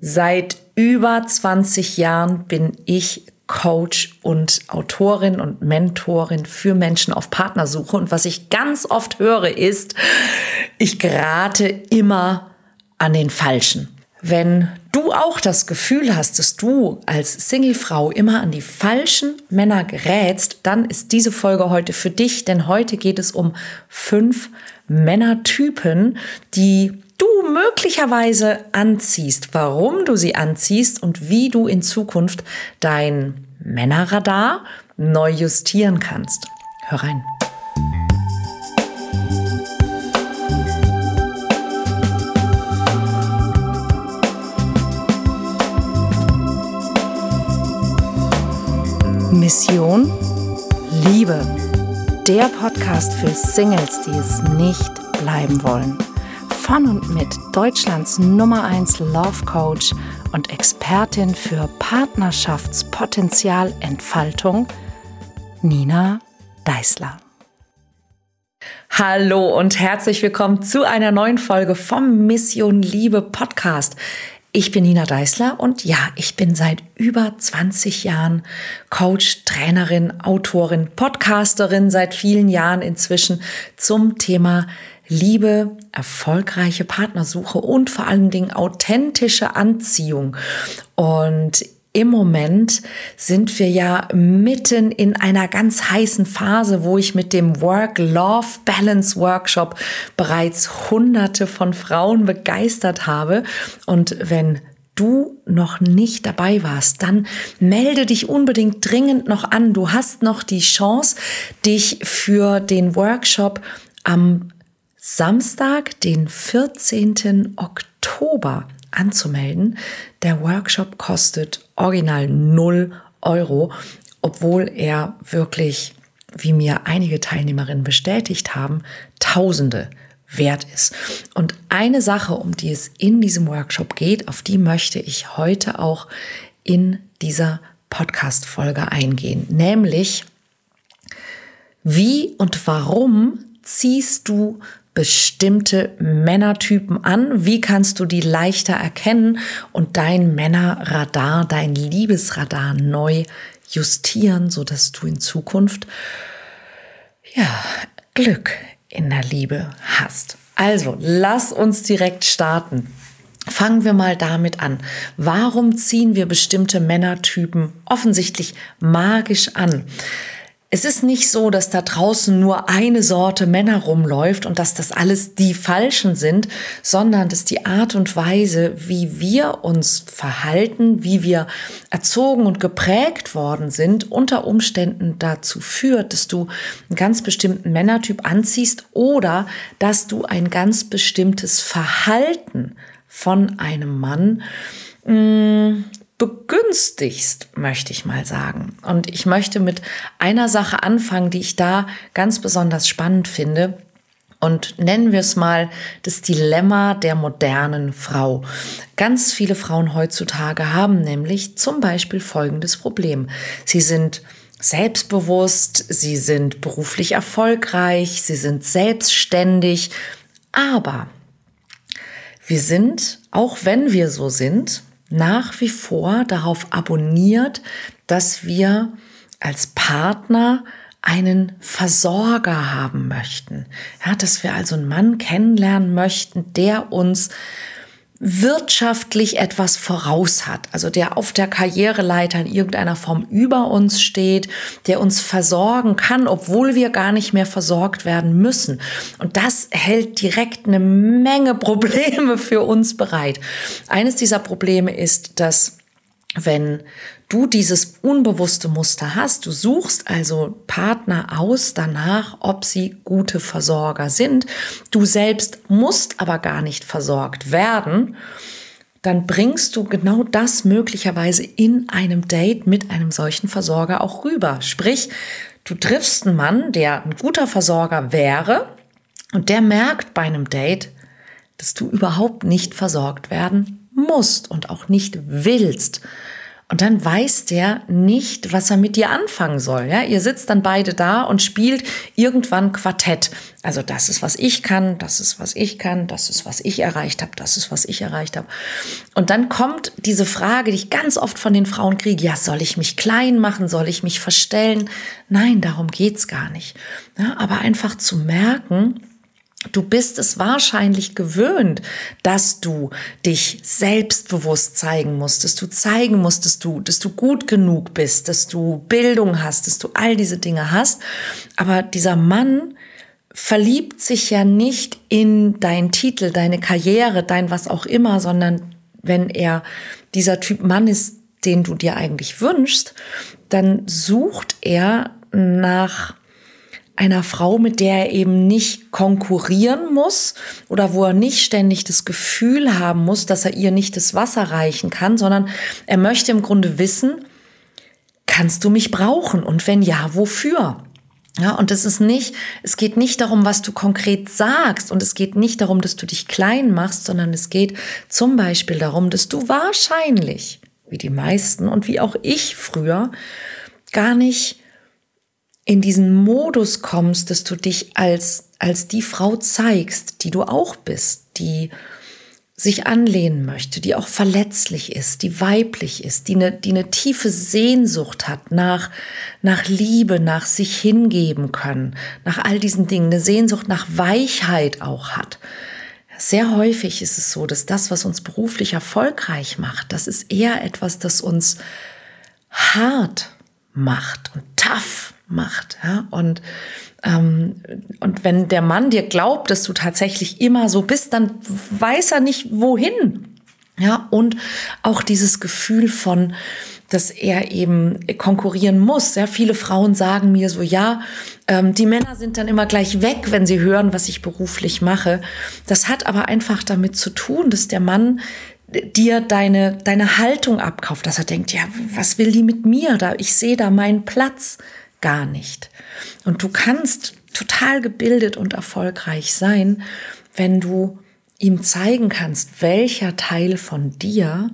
Seit über 20 Jahren bin ich Coach und Autorin und Mentorin für Menschen auf Partnersuche. Und was ich ganz oft höre, ist, ich gerate immer an den Falschen. Wenn du auch das Gefühl hast, dass du als Singlefrau immer an die falschen Männer gerätst, dann ist diese Folge heute für dich, denn heute geht es um fünf Männertypen, die du möglicherweise anziehst, warum du sie anziehst und wie du in Zukunft dein Männerradar neu justieren kannst. Hör rein. Mission Liebe. Der Podcast für Singles, die es nicht bleiben wollen von und mit Deutschlands Nummer 1 Love Coach und Expertin für Partnerschaftspotenzialentfaltung, Nina Deißler. Hallo und herzlich willkommen zu einer neuen Folge vom Mission Liebe Podcast. Ich bin Nina Deißler und ja, ich bin seit über 20 Jahren Coach, Trainerin, Autorin, Podcasterin, seit vielen Jahren inzwischen zum Thema Liebe, erfolgreiche Partnersuche und vor allen Dingen authentische Anziehung. Und im Moment sind wir ja mitten in einer ganz heißen Phase, wo ich mit dem Work-Love-Balance Workshop bereits hunderte von Frauen begeistert habe. Und wenn du noch nicht dabei warst, dann melde dich unbedingt dringend noch an. Du hast noch die Chance, dich für den Workshop am Samstag, den 14. Oktober anzumelden. Der Workshop kostet original 0 Euro, obwohl er wirklich, wie mir einige Teilnehmerinnen bestätigt haben, Tausende wert ist. Und eine Sache, um die es in diesem Workshop geht, auf die möchte ich heute auch in dieser Podcast-Folge eingehen, nämlich wie und warum ziehst du bestimmte Männertypen an? Wie kannst du die leichter erkennen und dein Männerradar, dein Liebesradar neu justieren, so dass du in Zukunft ja Glück in der Liebe hast? Also, lass uns direkt starten. Fangen wir mal damit an. Warum ziehen wir bestimmte Männertypen offensichtlich magisch an? Es ist nicht so, dass da draußen nur eine Sorte Männer rumläuft und dass das alles die Falschen sind, sondern dass die Art und Weise, wie wir uns verhalten, wie wir erzogen und geprägt worden sind, unter Umständen dazu führt, dass du einen ganz bestimmten Männertyp anziehst oder dass du ein ganz bestimmtes Verhalten von einem Mann mh, mm, begünstigst, möchte ich mal sagen. Und ich möchte mit einer Sache anfangen, die ich da ganz besonders spannend finde. Und nennen wir es mal das Dilemma der modernen Frau. Ganz viele Frauen heutzutage haben nämlich zum Beispiel folgendes Problem. Sie sind selbstbewusst, sie sind beruflich erfolgreich, sie sind selbstständig, aber wir sind, auch wenn wir so sind, nach wie vor darauf abonniert, dass wir als Partner einen Versorger haben möchten. Ja, dass wir also einen Mann kennenlernen möchten, der uns wirtschaftlich etwas voraus hat, also der auf der Karriereleiter in irgendeiner Form über uns steht, der uns versorgen kann, obwohl wir gar nicht mehr versorgt werden müssen. Und das hält direkt eine Menge Probleme für uns bereit. Eines dieser Probleme ist, dass wenn du dieses unbewusste Muster hast, du suchst also Partner aus danach, ob sie gute Versorger sind, du selbst musst aber gar nicht versorgt werden, dann bringst du genau das möglicherweise in einem Date mit einem solchen Versorger auch rüber. Sprich, du triffst einen Mann, der ein guter Versorger wäre und der merkt bei einem Date, dass du überhaupt nicht versorgt werden musst und auch nicht willst. Und dann weiß der nicht, was er mit dir anfangen soll. Ja, ihr sitzt dann beide da und spielt irgendwann Quartett. Also das ist, was ich kann, das ist, was ich kann, das ist, was ich erreicht habe, das ist, was ich erreicht habe. Und dann kommt diese Frage, die ich ganz oft von den Frauen kriege, ja, soll ich mich klein machen, soll ich mich verstellen? Nein, darum geht's gar nicht. Ja, aber einfach zu merken, Du bist es wahrscheinlich gewöhnt, dass du dich selbstbewusst zeigen musst, dass du zeigen musst, dass du, dass du gut genug bist, dass du Bildung hast, dass du all diese Dinge hast. Aber dieser Mann verliebt sich ja nicht in deinen Titel, deine Karriere, dein was auch immer, sondern wenn er dieser Typ Mann ist, den du dir eigentlich wünschst, dann sucht er nach einer Frau, mit der er eben nicht konkurrieren muss oder wo er nicht ständig das Gefühl haben muss, dass er ihr nicht das Wasser reichen kann, sondern er möchte im Grunde wissen, kannst du mich brauchen und wenn ja, wofür? Ja, und es ist nicht, es geht nicht darum, was du konkret sagst und es geht nicht darum, dass du dich klein machst, sondern es geht zum Beispiel darum, dass du wahrscheinlich, wie die meisten und wie auch ich früher, gar nicht in diesen Modus kommst, dass du dich als, als die Frau zeigst, die du auch bist, die sich anlehnen möchte, die auch verletzlich ist, die weiblich ist, die eine, die eine tiefe Sehnsucht hat nach, nach Liebe, nach sich hingeben können, nach all diesen Dingen, eine Sehnsucht nach Weichheit auch hat. Sehr häufig ist es so, dass das, was uns beruflich erfolgreich macht, das ist eher etwas, das uns hart macht und tough macht. Ja? Und, ähm, und wenn der Mann dir glaubt, dass du tatsächlich immer so bist, dann weiß er nicht, wohin. Ja, und auch dieses Gefühl von, dass er eben konkurrieren muss. Ja, viele Frauen sagen mir so, ja, ähm, die Männer sind dann immer gleich weg, wenn sie hören, was ich beruflich mache. Das hat aber einfach damit zu tun, dass der Mann dir deine, deine Haltung abkauft, dass er denkt, ja, was will die mit mir? Da, ich sehe da meinen Platz gar nicht. Und du kannst total gebildet und erfolgreich sein, wenn du ihm zeigen kannst, welcher Teil von dir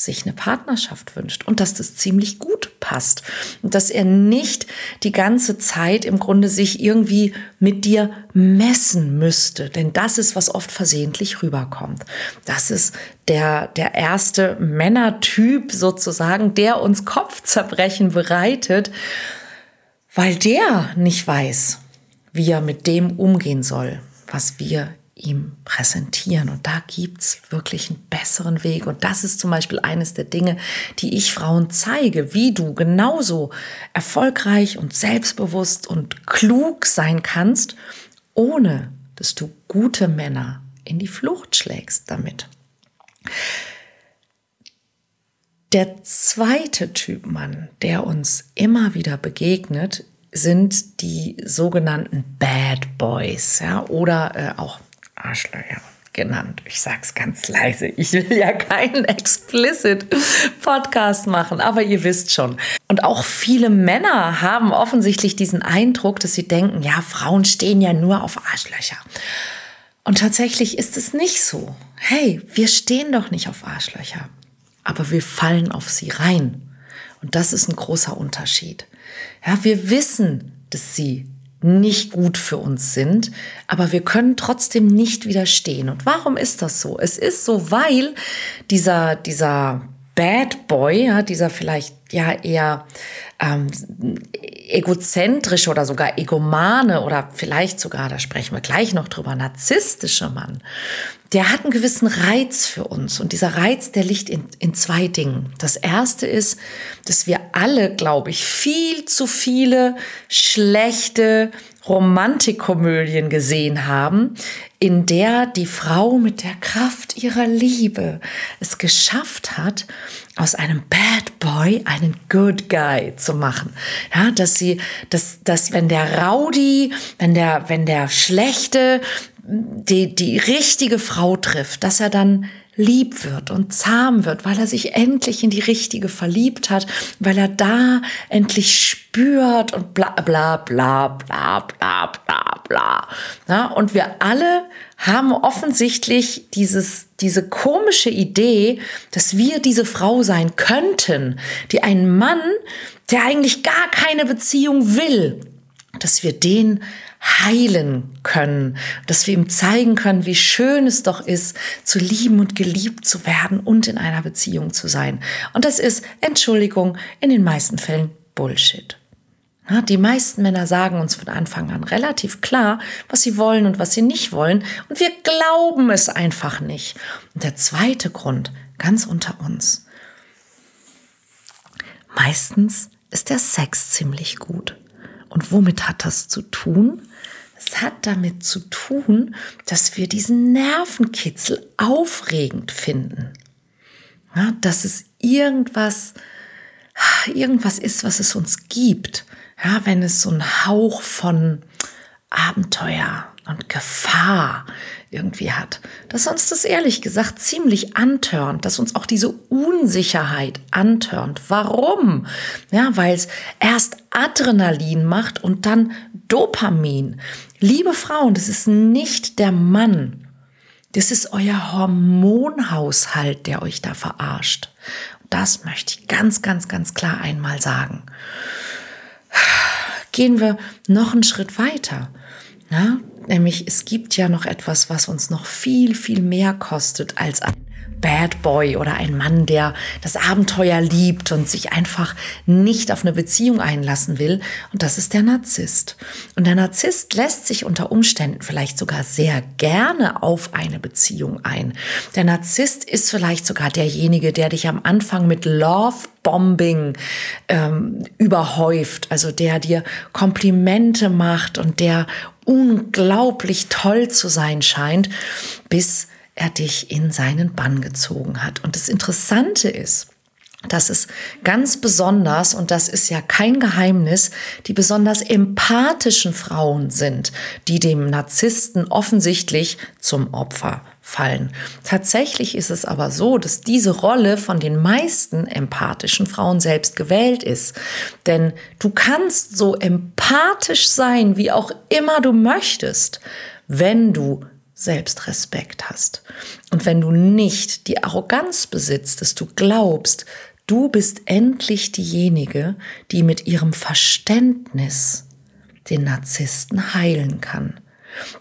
sich eine Partnerschaft wünscht und dass das ziemlich gut passt und dass er nicht die ganze Zeit im Grunde sich irgendwie mit dir messen müsste, denn das ist, was oft versehentlich rüberkommt. Das ist der, der erste Männertyp sozusagen, der uns Kopfzerbrechen bereitet, weil der nicht weiß, wie er mit dem umgehen soll, was wir ihm präsentieren. Und da gibt's wirklich einen besseren Weg. Und das ist zum Beispiel eines der Dinge, die ich Frauen zeige, wie du genauso erfolgreich und selbstbewusst und klug sein kannst, ohne dass du gute Männer in die Flucht schlägst damit. Der zweite Typ Mann, der uns immer wieder begegnet, sind die sogenannten Bad Boys, ja, oder äh, auch Arschlöcher genannt. Ich sag's ganz leise. Ich will ja keinen explicit Podcast machen, aber ihr wisst schon. Und auch viele Männer haben offensichtlich diesen Eindruck, dass sie denken, ja, Frauen stehen ja nur auf Arschlöcher. Und tatsächlich ist es nicht so. Hey, wir stehen doch nicht auf Arschlöcher aber wir fallen auf sie rein. Und das ist ein großer Unterschied. Ja, wir wissen, dass sie nicht gut für uns sind, aber wir können trotzdem nicht widerstehen. Und warum ist das so? Es ist so, weil dieser, dieser Bad Boy, ja, dieser vielleicht ja eher ähm, egozentrische oder sogar egomane oder vielleicht sogar, da sprechen wir gleich noch drüber, narzisstische Mann, der hat einen gewissen Reiz für uns. Und dieser Reiz, der liegt in, in zwei Dingen. Das erste ist, dass wir alle, glaube ich, viel zu viele schlechte Romantikkomödien gesehen haben, in der die Frau mit der Kraft ihrer Liebe es geschafft hat, aus einem Bad Boy einen Good Guy zu machen. Ja, dass sie, dass, dass wenn der Rowdy, wenn der, wenn der Schlechte die, die richtige Frau trifft, dass er dann lieb wird und zahm wird, weil er sich endlich in die richtige verliebt hat, weil er da endlich spürt und bla bla bla bla bla bla bla. Ja, und wir alle haben offensichtlich dieses, diese komische Idee, dass wir diese Frau sein könnten, die einen Mann, der eigentlich gar keine Beziehung will, dass wir den heilen können, dass wir ihm zeigen können, wie schön es doch ist, zu lieben und geliebt zu werden und in einer Beziehung zu sein. Und das ist, Entschuldigung, in den meisten Fällen Bullshit. Die meisten Männer sagen uns von Anfang an relativ klar, was sie wollen und was sie nicht wollen. Und wir glauben es einfach nicht. Und der zweite Grund, ganz unter uns. Meistens ist der Sex ziemlich gut. Und womit hat das zu tun? Es hat damit zu tun, dass wir diesen Nervenkitzel aufregend finden. Ja, dass es irgendwas, irgendwas ist, was es uns gibt. Ja, wenn es so einen Hauch von Abenteuer und Gefahr irgendwie hat, dass uns das ehrlich gesagt ziemlich antörnt, dass uns auch diese Unsicherheit antörnt. Warum? Ja, weil es erst Adrenalin macht und dann Dopamin. Liebe Frauen, das ist nicht der Mann. Das ist euer Hormonhaushalt, der euch da verarscht. Das möchte ich ganz, ganz, ganz klar einmal sagen. Gehen wir noch einen Schritt weiter. Ja, nämlich es gibt ja noch etwas, was uns noch viel, viel mehr kostet als ein Bad Boy oder ein Mann, der das Abenteuer liebt und sich einfach nicht auf eine Beziehung einlassen will. Und das ist der Narzisst. Und der Narzisst lässt sich unter Umständen vielleicht sogar sehr gerne auf eine Beziehung ein. Der Narzisst ist vielleicht sogar derjenige, der dich am Anfang mit Love Bombing ähm, überhäuft, also der dir Komplimente macht und der unglaublich toll zu sein scheint, bis er dich in seinen Bann gezogen hat. Und das Interessante ist, dass es ganz besonders, und das ist ja kein Geheimnis, die besonders empathischen Frauen sind, die dem Narzissten offensichtlich zum Opfer fallen. Tatsächlich ist es aber so, dass diese Rolle von den meisten empathischen Frauen selbst gewählt ist. Denn du kannst so empathisch sein, wie auch immer du möchtest, wenn du Selbstrespekt hast. Und wenn du nicht die Arroganz besitzt, dass du glaubst, du bist endlich diejenige, die mit ihrem Verständnis den Narzissten heilen kann.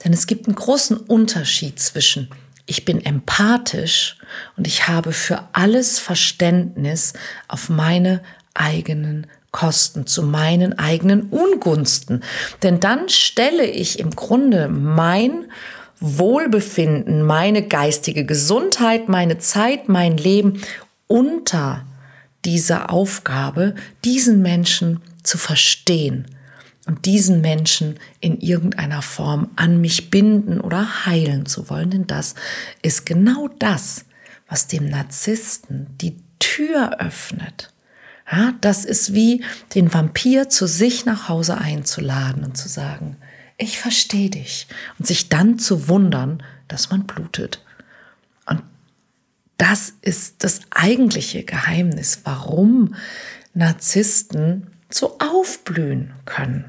Denn es gibt einen großen Unterschied zwischen ich bin empathisch und ich habe für alles Verständnis auf meine eigenen Kosten, zu meinen eigenen Ungunsten. Denn dann stelle ich im Grunde mein Wohlbefinden, meine geistige Gesundheit, meine Zeit, mein Leben unter dieser Aufgabe, diesen Menschen zu verstehen und diesen Menschen in irgendeiner Form an mich binden oder heilen zu wollen. Denn das ist genau das, was dem Narzissten die Tür öffnet. Ja, das ist wie den Vampir zu sich nach Hause einzuladen und zu sagen, ich verstehe dich. Und sich dann zu wundern, dass man blutet. Und das ist das eigentliche Geheimnis, warum Narzissten so aufblühen können.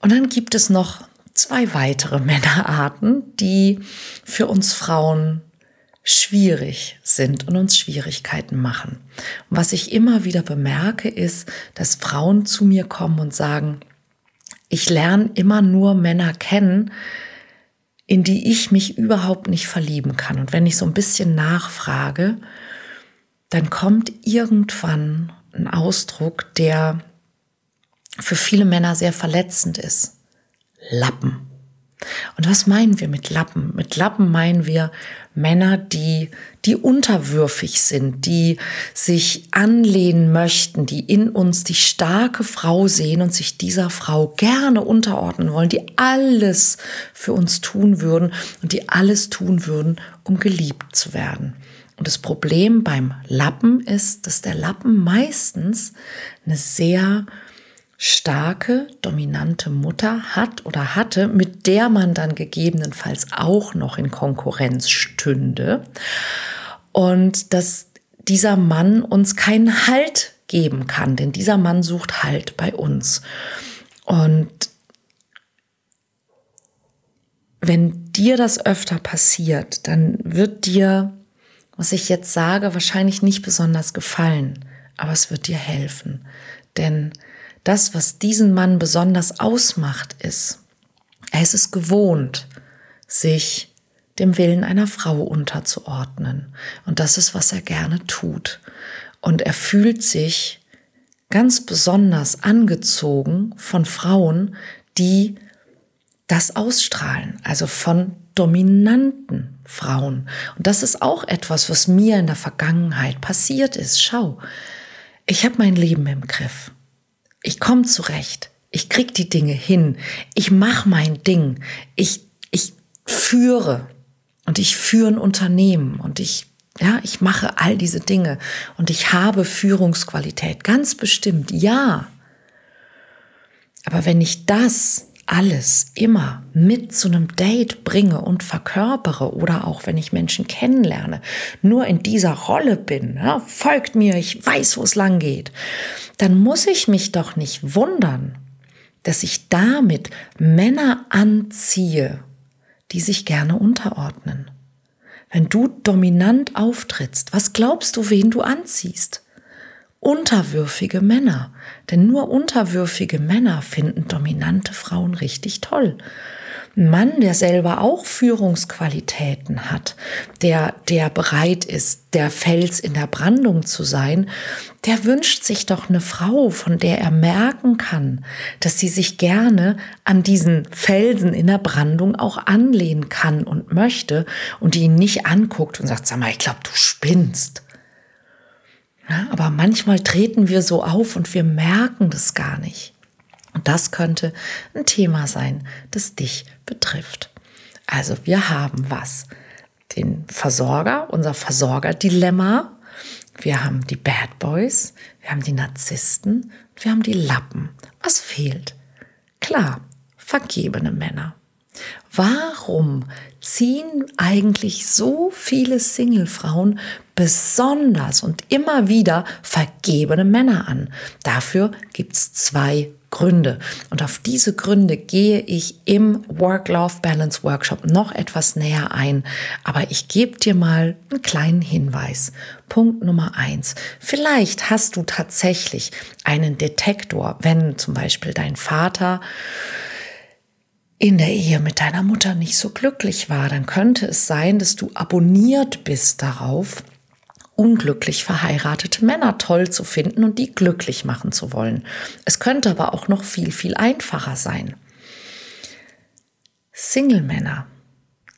Und dann gibt es noch zwei weitere Männerarten, die für uns Frauen schwierig sind und uns Schwierigkeiten machen. Und was ich immer wieder bemerke, ist, dass Frauen zu mir kommen und sagen, ich lerne immer nur Männer kennen, in die ich mich überhaupt nicht verlieben kann. Und wenn ich so ein bisschen nachfrage, dann kommt irgendwann ein Ausdruck, der für viele Männer sehr verletzend ist. Lappen. Und was meinen wir mit Lappen? Mit Lappen meinen wir Männer, die, die unterwürfig sind, die sich anlehnen möchten, die in uns die starke Frau sehen und sich dieser Frau gerne unterordnen wollen, die alles für uns tun würden und die alles tun würden, um geliebt zu werden. Und das Problem beim Lappen ist, dass der Lappen meistens eine sehr starke, dominante Mutter hat oder hatte, mit der man dann gegebenenfalls auch noch in Konkurrenz stünde. Und dass dieser Mann uns keinen Halt geben kann, denn dieser Mann sucht Halt bei uns. Und wenn dir das öfter passiert, dann wird dir, was ich jetzt sage, wahrscheinlich nicht besonders gefallen, aber es wird dir helfen. Denn das, was diesen Mann besonders ausmacht, ist, er ist es gewohnt, sich dem Willen einer Frau unterzuordnen. Und das ist, was er gerne tut. Und er fühlt sich ganz besonders angezogen von Frauen, die das ausstrahlen, also von dominanten Frauen. Und das ist auch etwas, was mir in der Vergangenheit passiert ist. Schau, ich habe mein Leben im Griff. Ich komme zurecht. Ich krieg die Dinge hin. Ich mache mein Ding. Ich, ich führe und ich führe ein Unternehmen und ich, ja, ich mache all diese Dinge und ich habe Führungsqualität. Ganz bestimmt, ja. Aber wenn ich das alles immer mit zu einem Date bringe und verkörpere oder auch wenn ich Menschen kennenlerne, nur in dieser Rolle bin, ja, folgt mir, ich weiß, wo es lang geht, dann muss ich mich doch nicht wundern, dass ich damit Männer anziehe, die sich gerne unterordnen. Wenn du dominant auftrittst, was glaubst du, wen du anziehst? Unterwürfige Männer. Denn nur unterwürfige Männer finden dominante Frauen richtig toll. Ein Mann, der selber auch Führungsqualitäten hat, der, der bereit ist, der Fels in der Brandung zu sein, der wünscht sich doch eine Frau, von der er merken kann, dass sie sich gerne an diesen Felsen in der Brandung auch anlehnen kann und möchte und die ihn nicht anguckt und sagt, sag mal, ich glaube, du spinnst. Ja, aber manchmal treten wir so auf und wir merken das gar nicht. Und das könnte ein Thema sein, das dich betrifft. Also wir haben was? Den Versorger, unser Versorgerdilemma. Wir haben die Bad Boys, wir haben die Narzissten, wir haben die Lappen. Was fehlt? Klar, vergebene Männer. Warum ziehen eigentlich so viele Singlefrauen besonders und immer wieder vergebene Männer an? Dafür gibt es zwei Gründe. Und auf diese Gründe gehe ich im Work-Life-Balance Workshop noch etwas näher ein. Aber ich gebe dir mal einen kleinen Hinweis. Punkt Nummer eins. Vielleicht hast du tatsächlich einen Detektor, wenn zum Beispiel dein Vater in der Ehe mit deiner Mutter nicht so glücklich war, dann könnte es sein, dass du abonniert bist darauf, unglücklich verheiratete Männer toll zu finden und die glücklich machen zu wollen. Es könnte aber auch noch viel, viel einfacher sein. Single-Männer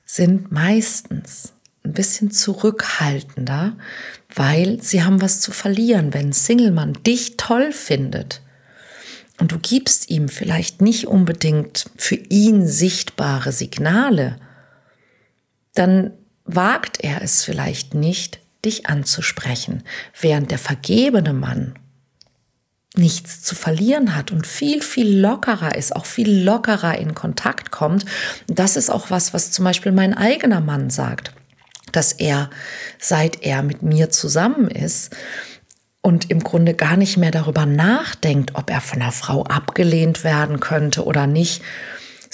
sind meistens ein bisschen zurückhaltender, weil sie haben was zu verlieren. Wenn ein Single-Mann dich toll findet, und du gibst ihm vielleicht nicht unbedingt für ihn sichtbare Signale, dann wagt er es vielleicht nicht, dich anzusprechen, während der vergebene Mann nichts zu verlieren hat und viel, viel lockerer ist, auch viel lockerer in Kontakt kommt. Das ist auch was, was zum Beispiel mein eigener Mann sagt, dass er, seit er mit mir zusammen ist, und im Grunde gar nicht mehr darüber nachdenkt, ob er von einer Frau abgelehnt werden könnte oder nicht,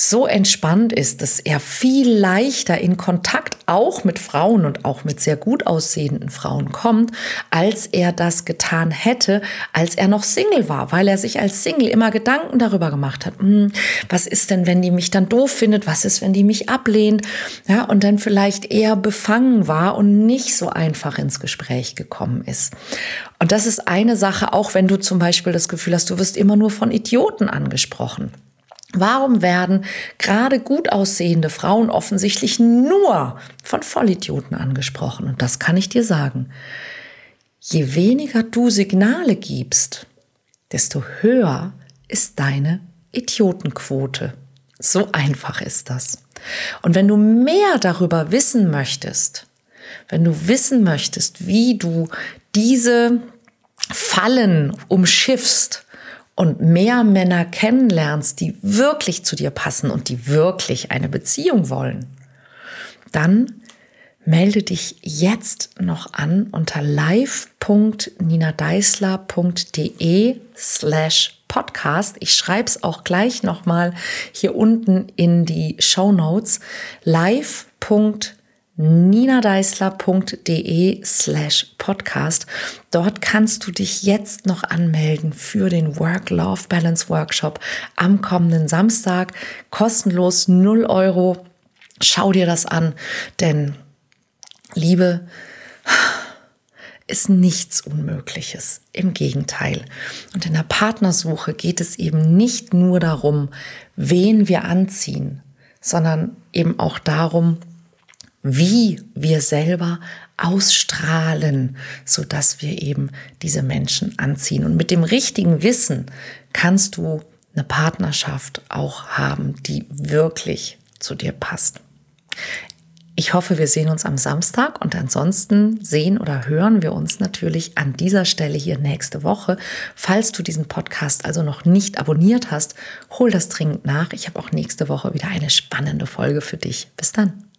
so entspannt ist, dass er viel leichter in Kontakt auch mit Frauen und auch mit sehr gut aussehenden Frauen kommt, als er das getan hätte, als er noch Single war, weil er sich als Single immer Gedanken darüber gemacht hat, hm, was ist denn, wenn die mich dann doof findet, was ist, wenn die mich ablehnt, ja, und dann vielleicht eher befangen war und nicht so einfach ins Gespräch gekommen ist. Und das ist eine Sache, auch wenn du zum Beispiel das Gefühl hast, du wirst immer nur von Idioten angesprochen. Warum werden gerade gut aussehende Frauen offensichtlich nur von Vollidioten angesprochen? Und das kann ich dir sagen. Je weniger du Signale gibst, desto höher ist deine Idiotenquote. So einfach ist das. Und wenn du mehr darüber wissen möchtest, wenn du wissen möchtest, wie du diese Fallen umschiffst, und mehr Männer kennenlernst, die wirklich zu dir passen und die wirklich eine Beziehung wollen, dann melde dich jetzt noch an unter live.ninadeisler.de slash podcast. Ich schreibe es auch gleich nochmal hier unten in die Show Notes. live.ninadeisler.de slash podcast. Dort kannst du dich jetzt noch anmelden für den Work-Love-Balance Workshop am kommenden Samstag. Kostenlos 0 Euro. Schau dir das an, denn Liebe ist nichts Unmögliches. Im Gegenteil. Und in der Partnersuche geht es eben nicht nur darum, wen wir anziehen, sondern eben auch darum, wie wir selber ausstrahlen, so dass wir eben diese Menschen anziehen. Und mit dem richtigen Wissen kannst du eine Partnerschaft auch haben, die wirklich zu dir passt. Ich hoffe, wir sehen uns am Samstag und ansonsten sehen oder hören wir uns natürlich an dieser Stelle hier nächste Woche. Falls du diesen Podcast also noch nicht abonniert hast, hol das dringend nach. Ich habe auch nächste Woche wieder eine spannende Folge für dich. Bis dann.